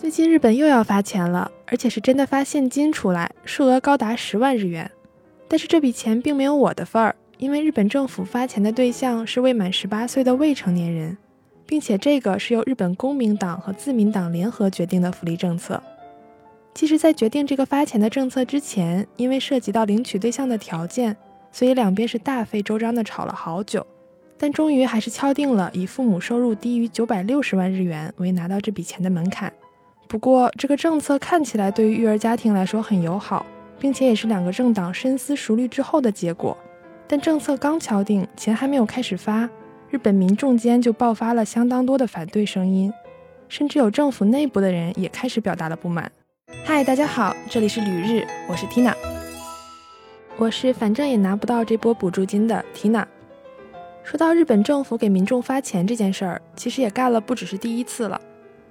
最近日本又要发钱了，而且是真的发现金出来，数额高达十万日元。但是这笔钱并没有我的份儿，因为日本政府发钱的对象是未满十八岁的未成年人，并且这个是由日本公民党和自民党联合决定的福利政策。其实，在决定这个发钱的政策之前，因为涉及到领取对象的条件，所以两边是大费周章的吵了好久，但终于还是敲定了以父母收入低于九百六十万日元为拿到这笔钱的门槛。不过，这个政策看起来对于育儿家庭来说很友好，并且也是两个政党深思熟虑之后的结果。但政策刚敲定，钱还没有开始发，日本民众间就爆发了相当多的反对声音，甚至有政府内部的人也开始表达了不满。嗨，大家好，这里是旅日，我是 Tina，我是反正也拿不到这波补助金的 Tina。说到日本政府给民众发钱这件事儿，其实也干了不只是第一次了。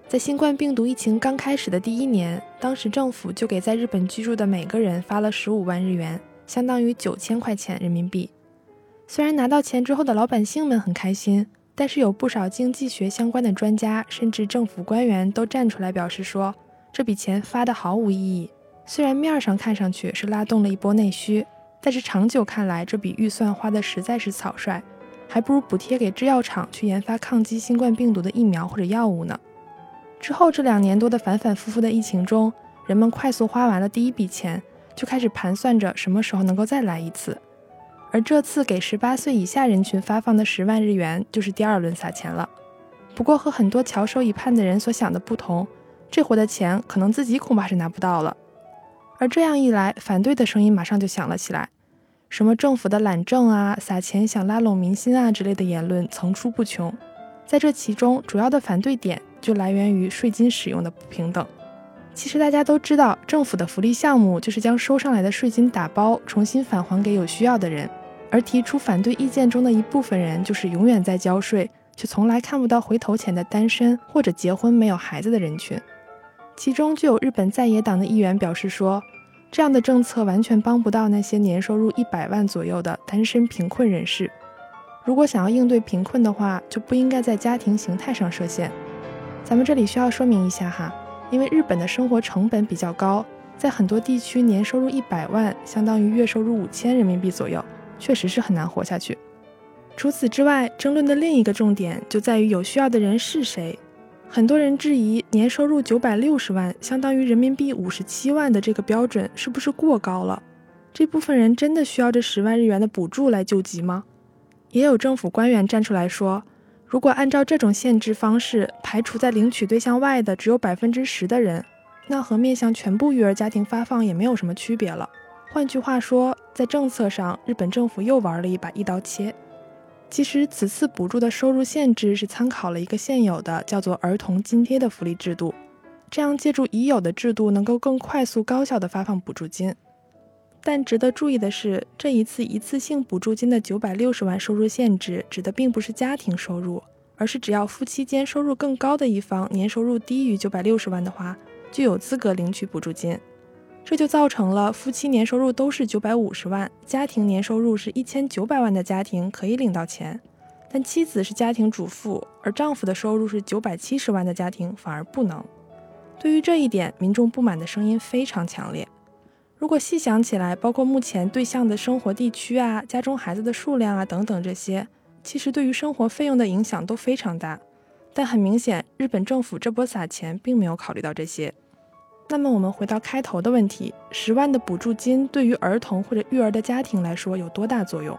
在新冠病毒疫情刚开始的第一年，当时政府就给在日本居住的每个人发了十五万日元，相当于九千块钱人民币。虽然拿到钱之后的老百姓们很开心，但是有不少经济学相关的专家，甚至政府官员都站出来表示说，这笔钱发的毫无意义。虽然面上看上去是拉动了一波内需，但是长久看来，这笔预算花的实在是草率，还不如补贴给制药厂去研发抗击新冠病毒的疫苗或者药物呢。之后这两年多的反反复复的疫情中，人们快速花完了第一笔钱，就开始盘算着什么时候能够再来一次。而这次给十八岁以下人群发放的十万日元，就是第二轮撒钱了。不过和很多翘首以盼的人所想的不同，这回的钱可能自己恐怕是拿不到了。而这样一来，反对的声音马上就响了起来，什么政府的懒政啊、撒钱想拉拢民心啊之类的言论层出不穷。在这其中，主要的反对点。就来源于税金使用的不平等。其实大家都知道，政府的福利项目就是将收上来的税金打包，重新返还给有需要的人。而提出反对意见中的一部分人，就是永远在交税，却从来看不到回头钱的单身或者结婚没有孩子的人群。其中就有日本在野党的议员表示说，这样的政策完全帮不到那些年收入一百万左右的单身贫困人士。如果想要应对贫困的话，就不应该在家庭形态上设限。咱们这里需要说明一下哈，因为日本的生活成本比较高，在很多地区年收入一百万，相当于月收入五千人民币左右，确实是很难活下去。除此之外，争论的另一个重点就在于有需要的人是谁。很多人质疑年收入九百六十万，相当于人民币五十七万的这个标准是不是过高了？这部分人真的需要这十万日元的补助来救急吗？也有政府官员站出来说。如果按照这种限制方式排除在领取对象外的只有百分之十的人，那和面向全部育儿家庭发放也没有什么区别了。换句话说，在政策上，日本政府又玩了一把一刀切。其实，此次补助的收入限制是参考了一个现有的叫做儿童津贴的福利制度，这样借助已有的制度，能够更快速高效地发放补助金。但值得注意的是，这一次一次性补助金的九百六十万收入限制，指的并不是家庭收入，而是只要夫妻间收入更高的一方年收入低于九百六十万的话，就有资格领取补助金。这就造成了夫妻年收入都是九百五十万，家庭年收入是一千九百万的家庭可以领到钱，但妻子是家庭主妇，而丈夫的收入是九百七十万的家庭反而不能。对于这一点，民众不满的声音非常强烈。如果细想起来，包括目前对象的生活地区啊、家中孩子的数量啊等等这些，其实对于生活费用的影响都非常大。但很明显，日本政府这波撒钱并没有考虑到这些。那么我们回到开头的问题：十万的补助金对于儿童或者育儿的家庭来说有多大作用？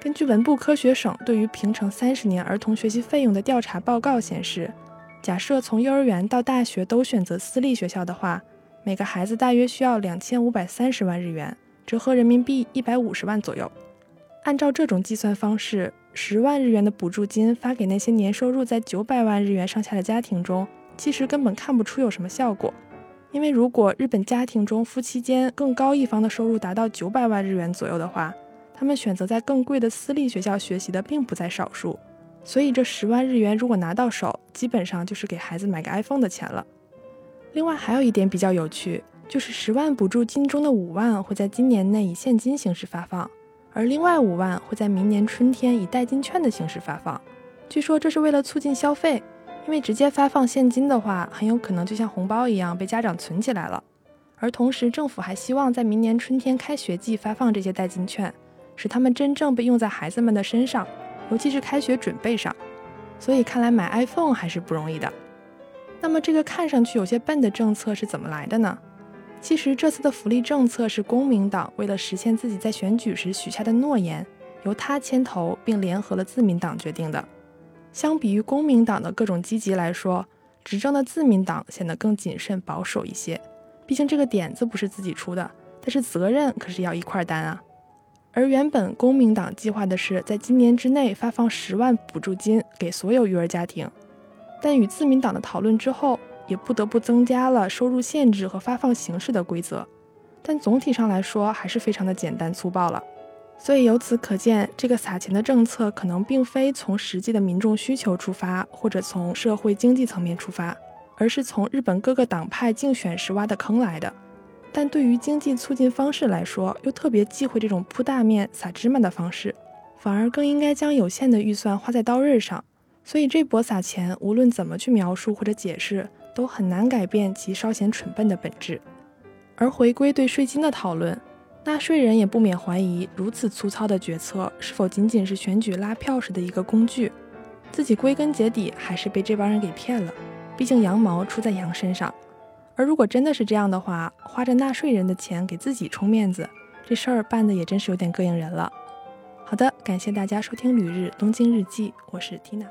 根据文部科学省对于平成三十年儿童学习费用的调查报告显示，假设从幼儿园到大学都选择私立学校的话，每个孩子大约需要两千五百三十万日元，折合人民币一百五十万左右。按照这种计算方式，十万日元的补助金发给那些年收入在九百万日元上下的家庭中，其实根本看不出有什么效果。因为如果日本家庭中夫妻间更高一方的收入达到九百万日元左右的话，他们选择在更贵的私立学校学习的并不在少数。所以这十万日元如果拿到手，基本上就是给孩子买个 iPhone 的钱了。另外还有一点比较有趣，就是十万补助金中的五万会在今年内以现金形式发放，而另外五万会在明年春天以代金券的形式发放。据说这是为了促进消费，因为直接发放现金的话，很有可能就像红包一样被家长存起来了。而同时，政府还希望在明年春天开学季发放这些代金券，使他们真正被用在孩子们的身上，尤其是开学准备上。所以看来买 iPhone 还是不容易的。那么这个看上去有些笨的政策是怎么来的呢？其实这次的福利政策是公民党为了实现自己在选举时许下的诺言，由他牵头并联合了自民党决定的。相比于公民党的各种积极来说，执政的自民党显得更谨慎保守一些。毕竟这个点子不是自己出的，但是责任可是要一块担啊。而原本公民党计划的是在今年之内发放十万补助金给所有育儿家庭，但与自民党的讨论之后，也不得不增加了收入限制和发放形式的规则。但总体上来说，还是非常的简单粗暴了。所以由此可见，这个撒钱的政策可能并非从实际的民众需求出发，或者从社会经济层面出发。而是从日本各个党派竞选时挖的坑来的，但对于经济促进方式来说，又特别忌讳这种铺大面撒芝麻的方式，反而更应该将有限的预算花在刀刃上。所以这波撒钱，无论怎么去描述或者解释，都很难改变其稍显蠢笨的本质。而回归对税金的讨论，纳税人也不免怀疑，如此粗糙的决策是否仅仅是选举拉票时的一个工具，自己归根结底还是被这帮人给骗了。毕竟羊毛出在羊身上，而如果真的是这样的话，花着纳税人的钱给自己充面子，这事儿办的也真是有点膈应人了。好的，感谢大家收听《旅日东京日记》，我是缇娜。